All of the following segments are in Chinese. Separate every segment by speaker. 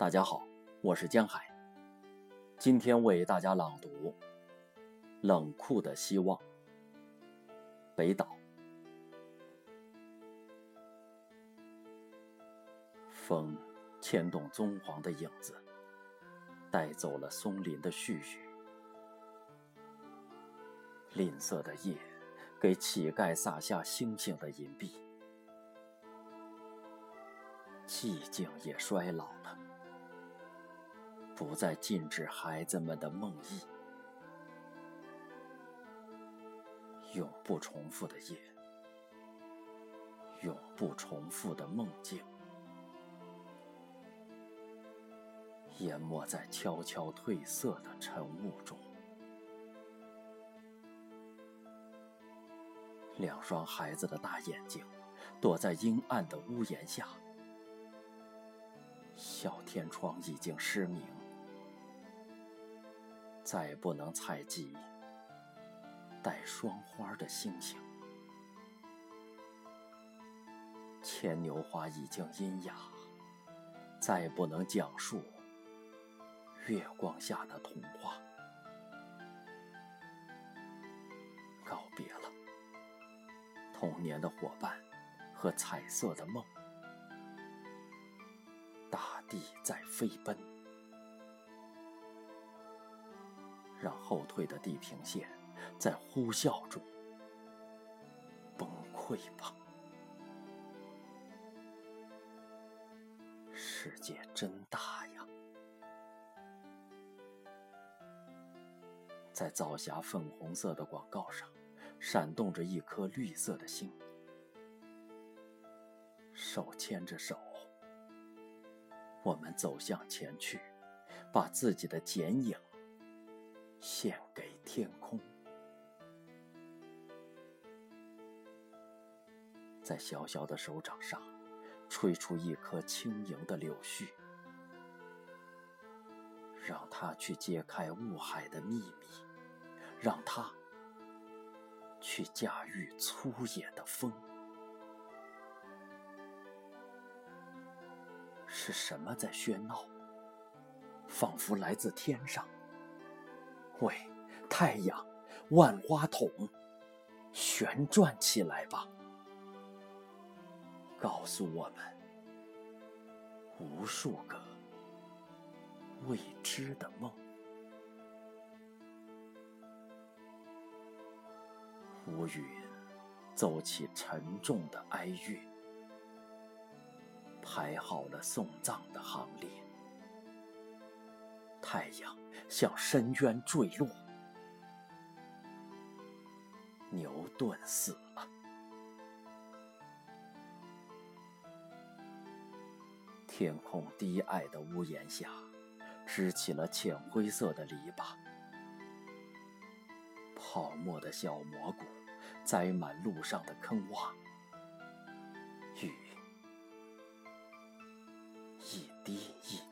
Speaker 1: 大家好，我是江海。今天为大家朗读《冷酷的希望》。北岛。风牵动棕黄的影子，带走了松林的絮语。吝啬的夜，给乞丐撒下星星的银币。寂静也衰老了。不再禁止孩子们的梦呓，永不重复的夜，永不重复的梦境，淹没在悄悄褪色的晨雾中。两双孩子的大眼睛，躲在阴暗的屋檐下，小天窗已经失明。再不能采集带双花的星星，牵牛花已经阴哑，再不能讲述月光下的童话。告别了童年的伙伴和彩色的梦，大地在飞奔。让后退的地平线在呼啸中崩溃吧！世界真大呀！在皂霞粉红色的广告上，闪动着一颗绿色的星。手牵着手，我们走向前去，把自己的剪影。献给天空，在小小的手掌上，吹出一颗轻盈的柳絮，让它去揭开雾海的秘密，让它去驾驭粗野的风。是什么在喧闹？仿佛来自天上。喂，太阳，万花筒，旋转起来吧！告诉我们无数个未知的梦。乌云奏起沉重的哀乐，排好了送葬的行列。太阳向深渊坠落，牛顿死了。天空低矮的屋檐下，支起了浅灰色的篱笆。泡沫的小蘑菇栽满路上的坑洼，雨一滴一。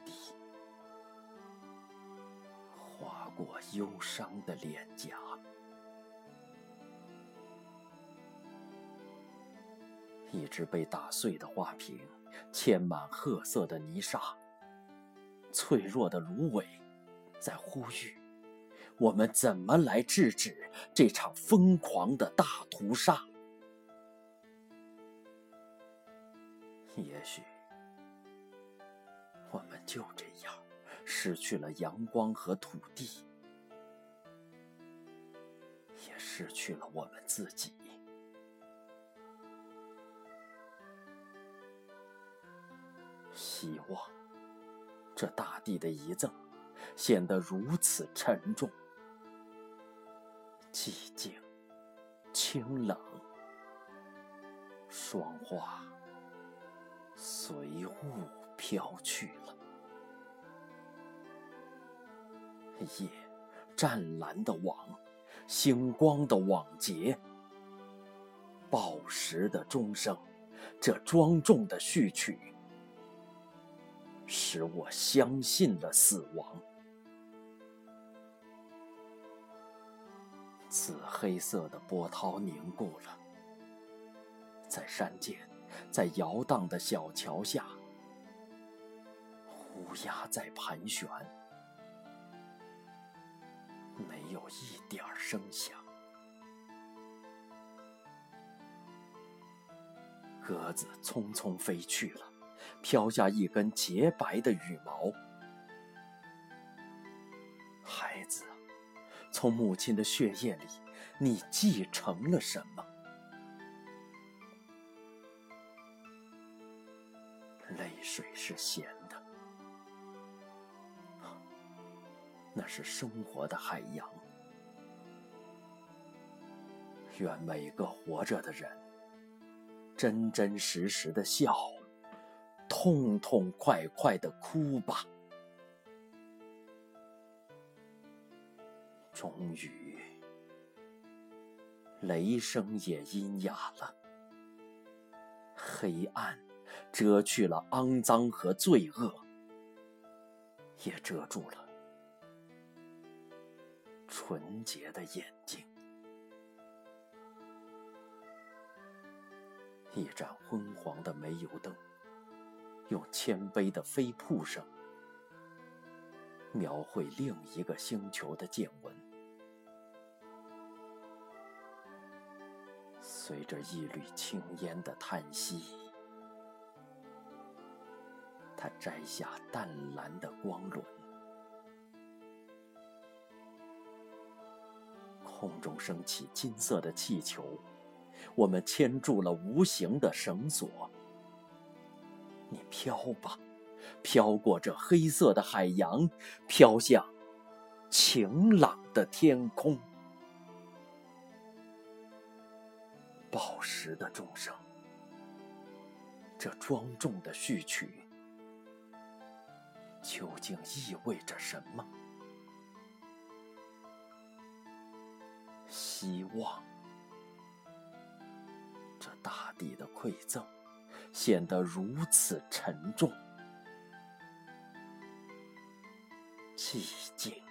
Speaker 1: 过忧伤的脸颊，一只被打碎的花瓶，嵌满褐色的泥沙。脆弱的芦苇在呼吁：我们怎么来制止这场疯狂的大屠杀？也许，我们就这样失去了阳光和土地。失去了我们自己。希望这大地的遗赠显得如此沉重、寂静、清冷，霜花随雾飘去了，夜湛蓝的网。星光的网结，报时的钟声，这庄重的序曲，使我相信了死亡。紫黑色的波涛凝固了，在山间，在摇荡的小桥下，乌鸦在盘旋，没有一点声响。鸽子匆匆飞去了，飘下一根洁白的羽毛。孩子，从母亲的血液里，你继承了什么？泪水是咸那是生活的海洋。愿每个活着的人真真实实的笑，痛痛快快的哭吧。终于，雷声也阴哑了，黑暗。遮去了肮脏和罪恶，也遮住了纯洁的眼睛。一盏昏黄的煤油灯，用谦卑的飞瀑声，描绘另一个星球的见闻。随着一缕青烟的叹息。他摘下淡蓝的光轮，空中升起金色的气球，我们牵住了无形的绳索。你飘吧，飘过这黑色的海洋，飘向晴朗的天空。宝石的钟声，这庄重的序曲。究竟意味着什么？希望，这大地的馈赠显得如此沉重、寂静。